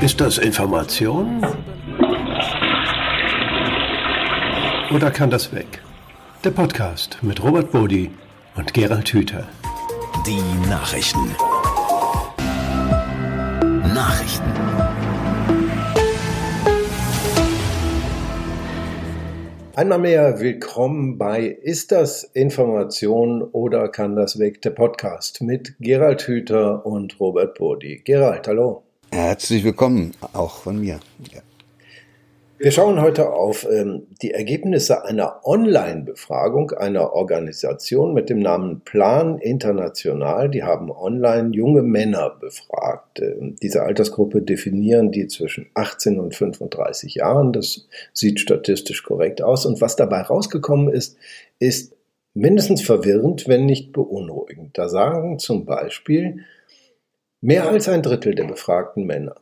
Ist das Information? Oder kann das weg? Der Podcast mit Robert Bodi und Gerald Hüther. Die Nachrichten. Nachrichten. Einmal mehr willkommen bei Ist das Information oder kann das weg? Der Podcast mit Gerald Hüther und Robert Bodi. Gerald, hallo. Herzlich willkommen, auch von mir. Ja. Wir schauen heute auf ähm, die Ergebnisse einer Online-Befragung einer Organisation mit dem Namen Plan International. Die haben online junge Männer befragt. Ähm, diese Altersgruppe definieren die zwischen 18 und 35 Jahren. Das sieht statistisch korrekt aus. Und was dabei rausgekommen ist, ist mindestens verwirrend, wenn nicht beunruhigend. Da sagen zum Beispiel Mehr als ein Drittel der befragten Männer,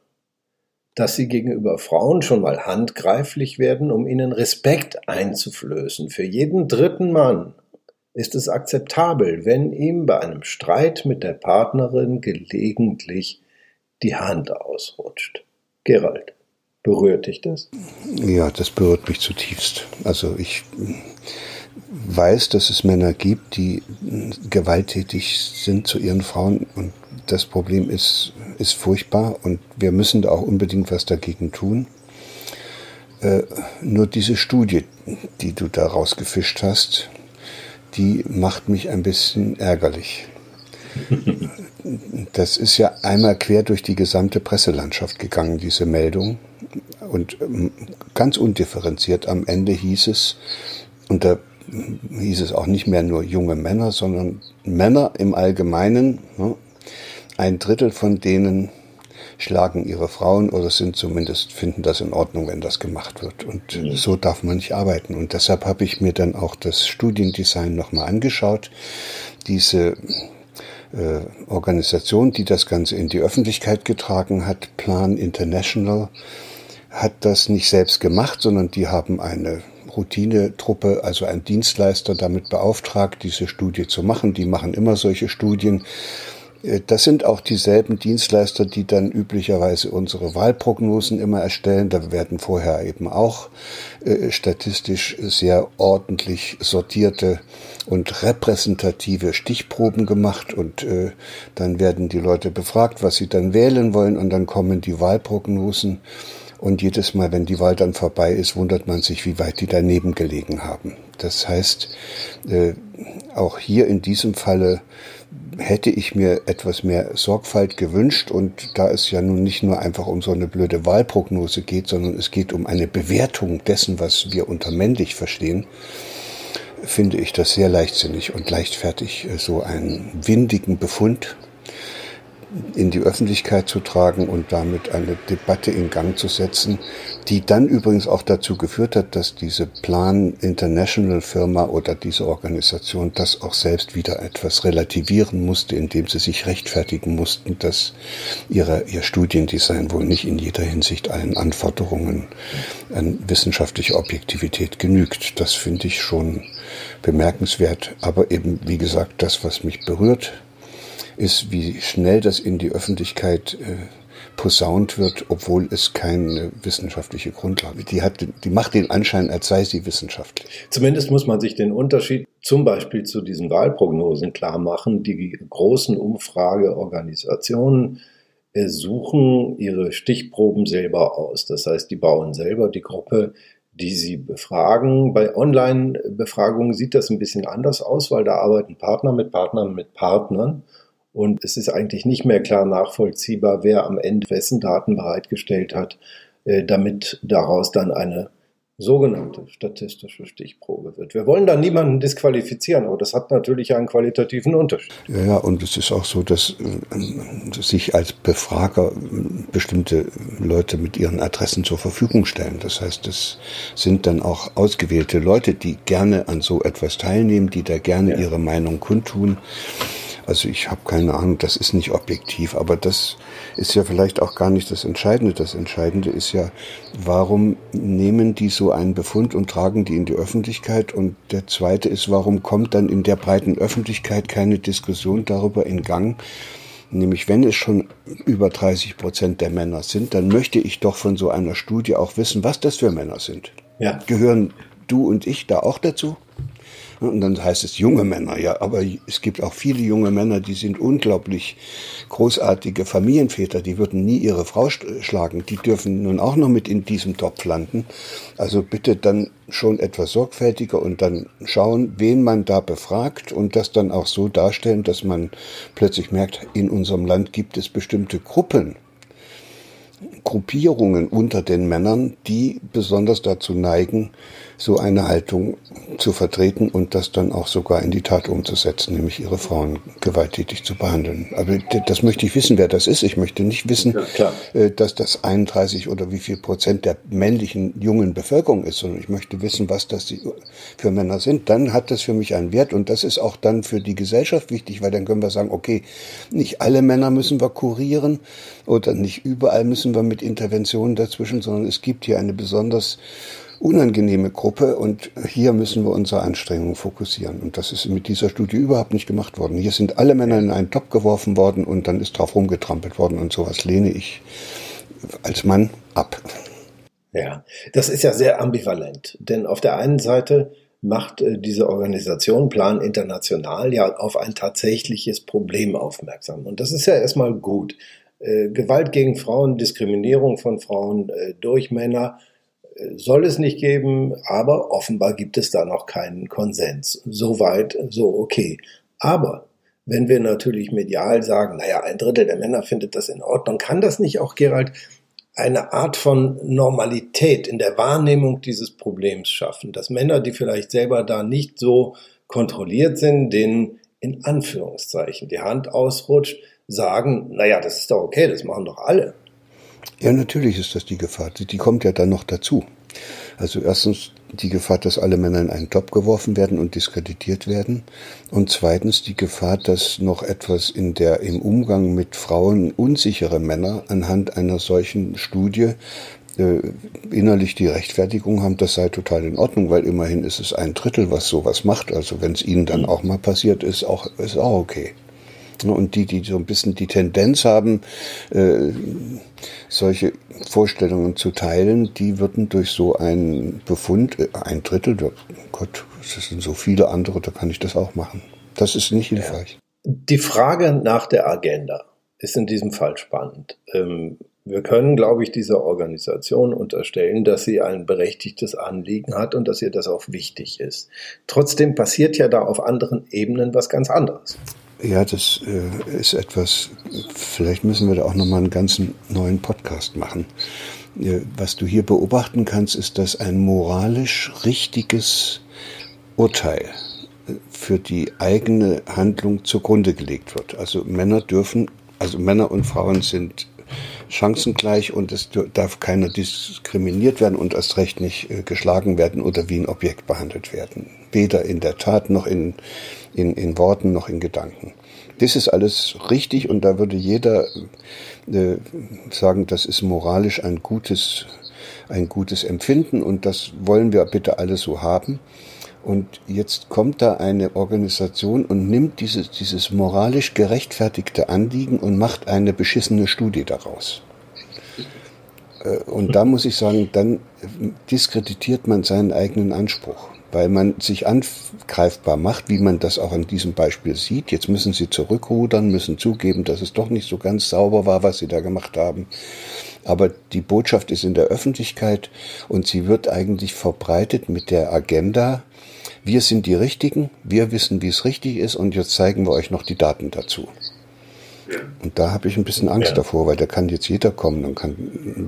dass sie gegenüber Frauen schon mal handgreiflich werden, um ihnen Respekt einzuflößen. Für jeden dritten Mann ist es akzeptabel, wenn ihm bei einem Streit mit der Partnerin gelegentlich die Hand ausrutscht. Gerald, berührt dich das? Ja, das berührt mich zutiefst. Also ich weiß, dass es Männer gibt, die gewalttätig sind zu ihren Frauen und das Problem ist, ist furchtbar und wir müssen da auch unbedingt was dagegen tun. Äh, nur diese Studie, die du da rausgefischt hast, die macht mich ein bisschen ärgerlich. Das ist ja einmal quer durch die gesamte Presselandschaft gegangen, diese Meldung. Und ähm, ganz undifferenziert am Ende hieß es, und da hieß es auch nicht mehr nur junge Männer, sondern Männer im Allgemeinen, ne, ein Drittel von denen schlagen ihre Frauen oder sind zumindest finden das in Ordnung, wenn das gemacht wird. Und mhm. so darf man nicht arbeiten. Und deshalb habe ich mir dann auch das Studiendesign nochmal angeschaut. Diese äh, Organisation, die das Ganze in die Öffentlichkeit getragen hat, Plan International, hat das nicht selbst gemacht, sondern die haben eine Routinetruppe, also ein Dienstleister damit beauftragt, diese Studie zu machen. Die machen immer solche Studien das sind auch dieselben Dienstleister, die dann üblicherweise unsere Wahlprognosen immer erstellen. Da werden vorher eben auch äh, statistisch sehr ordentlich sortierte und repräsentative Stichproben gemacht und äh, dann werden die Leute befragt, was sie dann wählen wollen und dann kommen die Wahlprognosen und jedes Mal, wenn die Wahl dann vorbei ist, wundert man sich, wie weit die daneben gelegen haben. Das heißt, äh, auch hier in diesem Falle hätte ich mir etwas mehr Sorgfalt gewünscht. Und da es ja nun nicht nur einfach um so eine blöde Wahlprognose geht, sondern es geht um eine Bewertung dessen, was wir unter männlich verstehen, finde ich das sehr leichtsinnig und leichtfertig, äh, so einen windigen Befund in die Öffentlichkeit zu tragen und damit eine Debatte in Gang zu setzen, die dann übrigens auch dazu geführt hat, dass diese Plan International Firma oder diese Organisation das auch selbst wieder etwas relativieren musste, indem sie sich rechtfertigen mussten, dass ihre, ihr Studiendesign wohl nicht in jeder Hinsicht allen Anforderungen an wissenschaftliche Objektivität genügt. Das finde ich schon bemerkenswert, aber eben, wie gesagt, das, was mich berührt, ist, wie schnell das in die Öffentlichkeit äh, posaunt wird, obwohl es keine wissenschaftliche Grundlage. Die hat, die macht den Anschein, als sei sie wissenschaftlich. Zumindest muss man sich den Unterschied zum Beispiel zu diesen Wahlprognosen klar machen. Die großen Umfrageorganisationen äh, suchen ihre Stichproben selber aus. Das heißt, die bauen selber die Gruppe, die sie befragen. Bei Online-Befragungen sieht das ein bisschen anders aus, weil da arbeiten Partner mit Partnern mit Partnern. Und es ist eigentlich nicht mehr klar nachvollziehbar, wer am Ende wessen Daten bereitgestellt hat, äh, damit daraus dann eine sogenannte statistische Stichprobe wird. Wir wollen da niemanden disqualifizieren, aber das hat natürlich einen qualitativen Unterschied. Ja, ja und es ist auch so, dass äh, sich als Befrager bestimmte Leute mit ihren Adressen zur Verfügung stellen. Das heißt, es sind dann auch ausgewählte Leute, die gerne an so etwas teilnehmen, die da gerne ja. ihre Meinung kundtun. Also ich habe keine Ahnung, das ist nicht objektiv, aber das ist ja vielleicht auch gar nicht das Entscheidende. Das Entscheidende ist ja, warum nehmen die so einen Befund und tragen die in die Öffentlichkeit? Und der zweite ist, warum kommt dann in der breiten Öffentlichkeit keine Diskussion darüber in Gang, Nämlich, wenn es schon über 30 Prozent der Männer sind, dann möchte ich doch von so einer Studie auch wissen, was das für Männer sind. Ja. Gehören du und ich da auch dazu? Und dann heißt es junge Männer, ja, aber es gibt auch viele junge Männer, die sind unglaublich großartige Familienväter, die würden nie ihre Frau schlagen, die dürfen nun auch noch mit in diesem Topf landen. Also bitte dann schon etwas sorgfältiger und dann schauen, wen man da befragt und das dann auch so darstellen, dass man plötzlich merkt, in unserem Land gibt es bestimmte Gruppen, Gruppierungen unter den Männern, die besonders dazu neigen, so eine Haltung zu vertreten und das dann auch sogar in die Tat umzusetzen, nämlich ihre Frauen gewalttätig zu behandeln. Aber das möchte ich wissen, wer das ist. Ich möchte nicht wissen, ja, äh, dass das 31 oder wie viel Prozent der männlichen jungen Bevölkerung ist, sondern ich möchte wissen, was das für Männer sind. Dann hat das für mich einen Wert und das ist auch dann für die Gesellschaft wichtig, weil dann können wir sagen, okay, nicht alle Männer müssen wir kurieren oder nicht überall müssen wir mit Interventionen dazwischen, sondern es gibt hier eine besonders unangenehme Gruppe und hier müssen wir unsere Anstrengungen fokussieren. Und das ist mit dieser Studie überhaupt nicht gemacht worden. Hier sind alle Männer in einen Topf geworfen worden und dann ist drauf rumgetrampelt worden und sowas lehne ich als Mann ab. Ja, das ist ja sehr ambivalent, denn auf der einen Seite macht äh, diese Organisation Plan International ja auf ein tatsächliches Problem aufmerksam. Und das ist ja erstmal gut. Äh, Gewalt gegen Frauen, Diskriminierung von Frauen äh, durch Männer, soll es nicht geben, aber offenbar gibt es da noch keinen Konsens. Soweit, so okay. Aber wenn wir natürlich medial sagen, naja, ein Drittel der Männer findet das in Ordnung, kann das nicht auch, Gerald, eine Art von Normalität in der Wahrnehmung dieses Problems schaffen, dass Männer, die vielleicht selber da nicht so kontrolliert sind, denen in Anführungszeichen die Hand ausrutscht, sagen, naja, das ist doch okay, das machen doch alle. Ja, natürlich ist das die Gefahr. Die kommt ja dann noch dazu. Also erstens die Gefahr, dass alle Männer in einen Topf geworfen werden und diskreditiert werden. Und zweitens die Gefahr, dass noch etwas in der, im Umgang mit Frauen unsichere Männer anhand einer solchen Studie äh, innerlich die Rechtfertigung haben, das sei total in Ordnung, weil immerhin ist es ein Drittel, was sowas macht. Also wenn es ihnen dann auch mal passiert ist, auch, ist auch okay. Und die, die so ein bisschen die Tendenz haben, äh, solche Vorstellungen zu teilen, die würden durch so einen Befund, äh, ein Drittel, Gott, es sind so viele andere, da kann ich das auch machen. Das ist nicht hilfreich. Die Frage nach der Agenda ist in diesem Fall spannend. Ähm, wir können, glaube ich, dieser Organisation unterstellen, dass sie ein berechtigtes Anliegen hat und dass ihr das auch wichtig ist. Trotzdem passiert ja da auf anderen Ebenen was ganz anderes. Ja, das äh, ist etwas, vielleicht müssen wir da auch nochmal einen ganzen neuen Podcast machen. Äh, was du hier beobachten kannst, ist, dass ein moralisch richtiges Urteil äh, für die eigene Handlung zugrunde gelegt wird. Also Männer dürfen, also Männer und Frauen sind chancengleich und es darf keiner diskriminiert werden und erst recht nicht äh, geschlagen werden oder wie ein Objekt behandelt werden. Weder in der Tat noch in, in, in Worten noch in Gedanken. Das ist alles richtig und da würde jeder äh, sagen, das ist moralisch ein gutes, ein gutes Empfinden und das wollen wir bitte alle so haben. Und jetzt kommt da eine Organisation und nimmt dieses, dieses moralisch gerechtfertigte Anliegen und macht eine beschissene Studie daraus. Äh, und da muss ich sagen, dann diskreditiert man seinen eigenen Anspruch, weil man sich angreifbar macht, wie man das auch an diesem Beispiel sieht. Jetzt müssen sie zurückrudern, müssen zugeben, dass es doch nicht so ganz sauber war, was sie da gemacht haben. Aber die Botschaft ist in der Öffentlichkeit und sie wird eigentlich verbreitet mit der Agenda, wir sind die Richtigen, wir wissen, wie es richtig ist und jetzt zeigen wir euch noch die Daten dazu. Ja. Und da habe ich ein bisschen Angst ja. davor, weil da kann jetzt jeder kommen und kann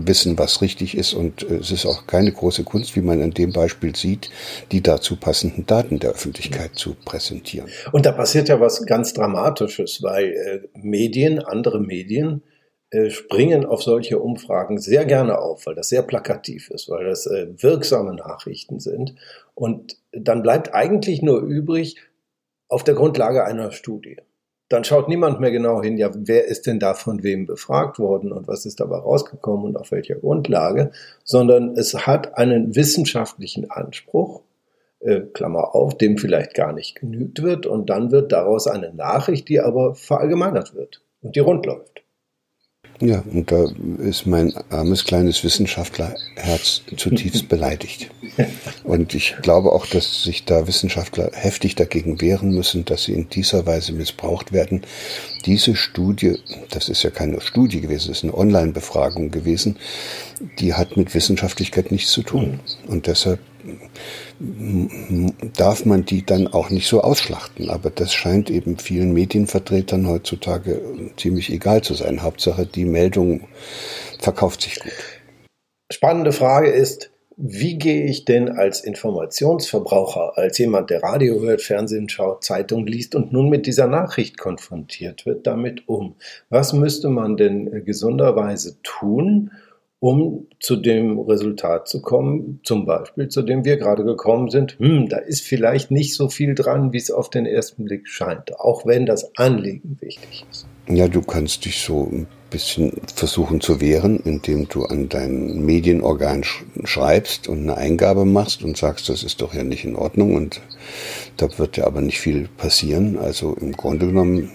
wissen, was richtig ist. Und äh, es ist auch keine große Kunst, wie man an dem Beispiel sieht, die dazu passenden Daten der Öffentlichkeit zu präsentieren. Und da passiert ja was ganz Dramatisches, weil äh, Medien, andere Medien, äh, springen auf solche Umfragen sehr gerne auf, weil das sehr plakativ ist, weil das äh, wirksame Nachrichten sind. Und dann bleibt eigentlich nur übrig, auf der Grundlage einer Studie. Dann schaut niemand mehr genau hin, ja, wer ist denn da von wem befragt worden und was ist dabei rausgekommen und auf welcher Grundlage, sondern es hat einen wissenschaftlichen Anspruch, äh, Klammer auf, dem vielleicht gar nicht genügt wird und dann wird daraus eine Nachricht, die aber verallgemeinert wird und die rund läuft. Ja, und da ist mein armes kleines Wissenschaftlerherz zutiefst beleidigt. Und ich glaube auch, dass sich da Wissenschaftler heftig dagegen wehren müssen, dass sie in dieser Weise missbraucht werden. Diese Studie, das ist ja keine Studie gewesen, das ist eine Online-Befragung gewesen, die hat mit Wissenschaftlichkeit nichts zu tun. Und deshalb darf man die dann auch nicht so ausschlachten. Aber das scheint eben vielen Medienvertretern heutzutage ziemlich egal zu sein. Hauptsache, die Meldung verkauft sich gut. Spannende Frage ist, wie gehe ich denn als Informationsverbraucher, als jemand, der Radio hört, Fernsehen schaut, Zeitung liest und nun mit dieser Nachricht konfrontiert wird, damit um? Was müsste man denn gesunderweise tun, um zu dem Resultat zu kommen, zum Beispiel zu dem wir gerade gekommen sind, hm, da ist vielleicht nicht so viel dran, wie es auf den ersten Blick scheint, auch wenn das Anliegen wichtig ist. Ja, du kannst dich so ein bisschen versuchen zu wehren, indem du an dein Medienorgan schreibst und eine Eingabe machst und sagst, das ist doch ja nicht in Ordnung und da wird ja aber nicht viel passieren. Also im Grunde genommen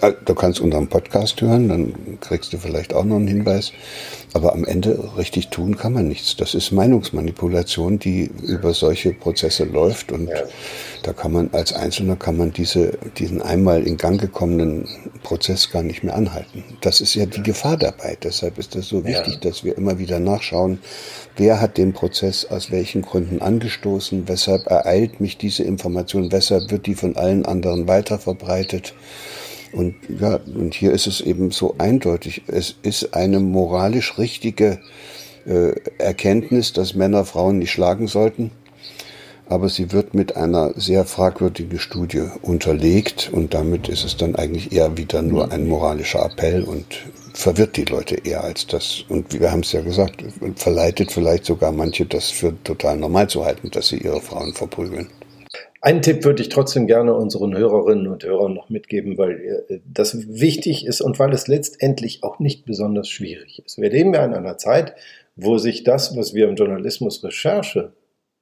du kannst unseren Podcast hören, dann kriegst du vielleicht auch noch einen Hinweis. Aber am Ende richtig tun kann man nichts. Das ist Meinungsmanipulation, die über solche Prozesse läuft. Und ja. da kann man als Einzelner kann man diese, diesen einmal in Gang gekommenen Prozess gar nicht mehr anhalten. Das ist ja die Gefahr dabei. Deshalb ist es so wichtig, ja. dass wir immer wieder nachschauen, wer hat den Prozess aus welchen Gründen angestoßen, weshalb ereilt mich diese Information, weshalb wird die von allen anderen weiter verbreitet. Und ja, und hier ist es eben so eindeutig. Es ist eine moralisch richtige äh, Erkenntnis, dass Männer Frauen nicht schlagen sollten. Aber sie wird mit einer sehr fragwürdigen Studie unterlegt und damit ist es dann eigentlich eher wieder nur ein moralischer Appell und verwirrt die Leute eher als das. Und wir haben es ja gesagt, verleitet vielleicht sogar manche, das für total normal zu halten, dass sie ihre Frauen verprügeln. Einen Tipp würde ich trotzdem gerne unseren Hörerinnen und Hörern noch mitgeben, weil äh, das wichtig ist und weil es letztendlich auch nicht besonders schwierig ist. Wir leben ja in einer Zeit, wo sich das, was wir im Journalismus Recherche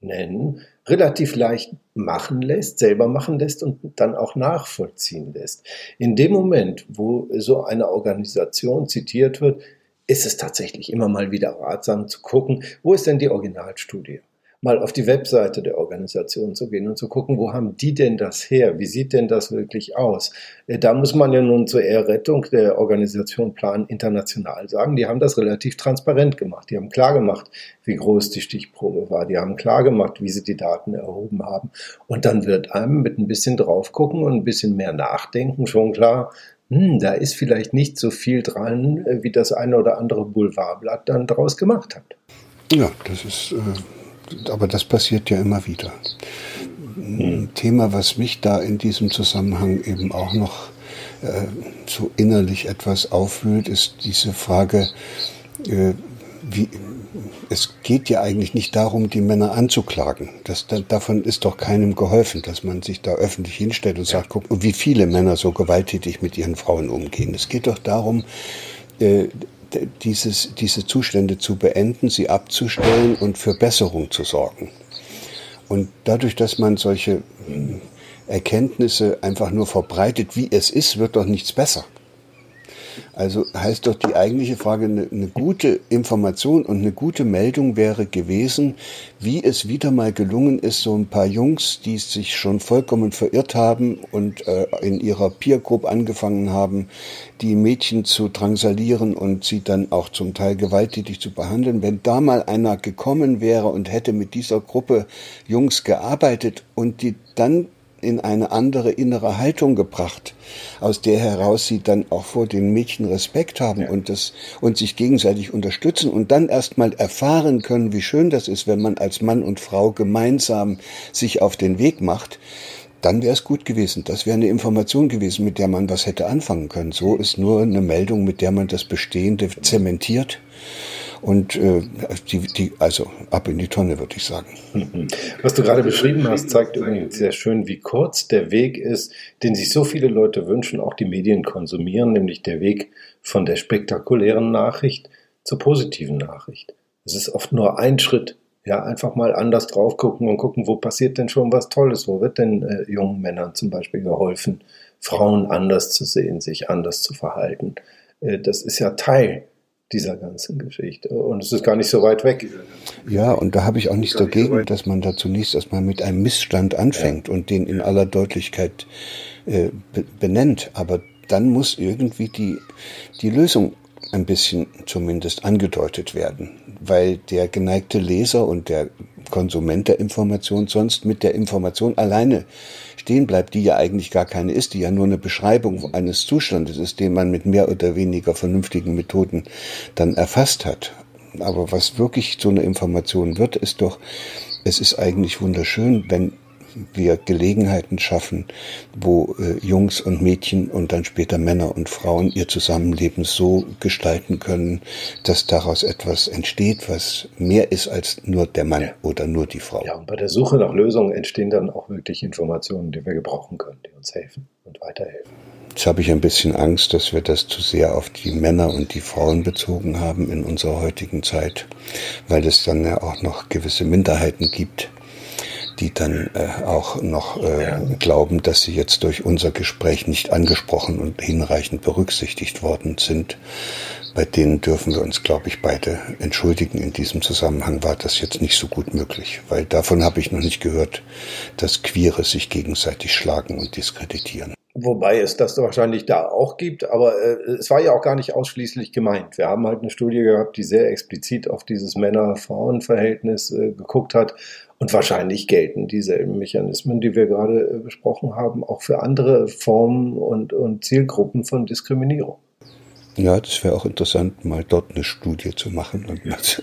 nennen, relativ leicht machen lässt, selber machen lässt und dann auch nachvollziehen lässt. In dem Moment, wo so eine Organisation zitiert wird, ist es tatsächlich immer mal wieder ratsam zu gucken, wo ist denn die Originalstudie? Mal auf die Webseite der Organisation zu gehen und zu gucken, wo haben die denn das her? Wie sieht denn das wirklich aus? Äh, da muss man ja nun zur Errettung der Organisation Plan International sagen, die haben das relativ transparent gemacht. Die haben klar gemacht, wie groß die Stichprobe war. Die haben klar gemacht, wie sie die Daten erhoben haben. Und dann wird einem mit ein bisschen drauf gucken und ein bisschen mehr nachdenken schon klar, hm, da ist vielleicht nicht so viel dran, äh, wie das eine oder andere Boulevardblatt dann daraus gemacht hat. Ja, das ist äh aber das passiert ja immer wieder. Ein Thema, was mich da in diesem Zusammenhang eben auch noch äh, so innerlich etwas aufwühlt, ist diese Frage, äh, wie, es geht ja eigentlich nicht darum, die Männer anzuklagen. Das, da, davon ist doch keinem geholfen, dass man sich da öffentlich hinstellt und sagt, guck, wie viele Männer so gewalttätig mit ihren Frauen umgehen. Es geht doch darum, äh, dieses, diese Zustände zu beenden, sie abzustellen und für Besserung zu sorgen. Und dadurch, dass man solche hm, Erkenntnisse einfach nur verbreitet, wie es ist, wird doch nichts besser. Also heißt doch die eigentliche Frage, eine, eine, gute Information und eine gute Meldung wäre gewesen, wie es wieder mal gelungen ist, so ein paar Jungs, die sich schon vollkommen verirrt haben und äh, in ihrer Peer Group angefangen haben, die Mädchen zu drangsalieren und sie dann auch zum Teil gewalttätig zu behandeln. Wenn da mal einer gekommen wäre und hätte mit dieser Gruppe Jungs gearbeitet und die dann in eine andere innere Haltung gebracht, aus der heraus sie dann auch vor den Mädchen Respekt haben ja. und das und sich gegenseitig unterstützen und dann erstmal erfahren können, wie schön das ist, wenn man als Mann und Frau gemeinsam sich auf den Weg macht. Dann wäre es gut gewesen. Das wäre eine Information gewesen, mit der man was hätte anfangen können. So ist nur eine Meldung, mit der man das Bestehende zementiert und äh, die, die, also ab in die Tonne, würde ich sagen. Was du gerade beschrieben hast, zeigt übrigens sehr schön, wie kurz der Weg ist, den sich so viele Leute wünschen, auch die Medien konsumieren, nämlich der Weg von der spektakulären Nachricht zur positiven Nachricht. Es ist oft nur ein Schritt Ja, einfach mal anders drauf gucken und gucken, wo passiert denn schon was Tolles, wo wird denn äh, jungen Männern zum Beispiel geholfen, Frauen anders zu sehen, sich anders zu verhalten. Äh, das ist ja Teil dieser ganzen Geschichte. Und es ist gar nicht so weit weg. Ja, und da habe ich auch nichts dagegen, so dass man da zunächst erstmal mit einem Missstand anfängt ja. und den in aller Deutlichkeit äh, benennt. Aber dann muss irgendwie die, die Lösung ein bisschen zumindest angedeutet werden, weil der geneigte Leser und der Konsument der Information sonst mit der Information alleine stehen bleibt, die ja eigentlich gar keine ist, die ja nur eine Beschreibung eines Zustandes ist, den man mit mehr oder weniger vernünftigen Methoden dann erfasst hat. Aber was wirklich so eine Information wird, ist doch, es ist eigentlich wunderschön, wenn wir Gelegenheiten schaffen, wo äh, Jungs und Mädchen und dann später Männer und Frauen ihr Zusammenleben so gestalten können, dass daraus etwas entsteht, was mehr ist als nur der Mann ja. oder nur die Frau. Ja, und bei der Suche nach Lösungen entstehen dann auch wirklich Informationen, die wir gebrauchen können, die uns helfen und weiterhelfen. Jetzt habe ich ein bisschen Angst, dass wir das zu sehr auf die Männer und die Frauen bezogen haben in unserer heutigen Zeit, weil es dann ja auch noch gewisse Minderheiten gibt, die dann äh, auch noch äh, glauben, dass sie jetzt durch unser Gespräch nicht angesprochen und hinreichend berücksichtigt worden sind. Bei denen dürfen wir uns, glaube ich, beide entschuldigen. In diesem Zusammenhang war das jetzt nicht so gut möglich, weil davon habe ich noch nicht gehört, dass Queere sich gegenseitig schlagen und diskreditieren. Wobei es das wahrscheinlich da auch gibt, aber äh, es war ja auch gar nicht ausschließlich gemeint. Wir haben halt eine Studie gehabt, die sehr explizit auf dieses Männer-Frauen-Verhältnis äh, geguckt hat und wahrscheinlich gelten dieselben Mechanismen, die wir gerade äh, besprochen haben, auch für andere Formen und, und Zielgruppen von Diskriminierung. Ja, das wäre auch interessant, mal dort eine Studie zu machen und mal zu,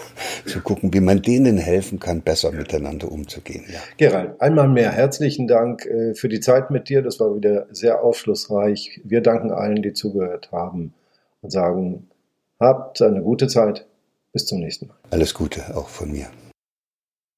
zu gucken, wie man denen helfen kann, besser miteinander umzugehen. Ja. Gerald, einmal mehr herzlichen Dank äh, für die Zeit mit dir. Das war wieder sehr aufschlussreich. Wir danken allen, die zugehört haben und sagen, habt eine gute Zeit. Bis zum nächsten Mal. Alles Gute auch von mir.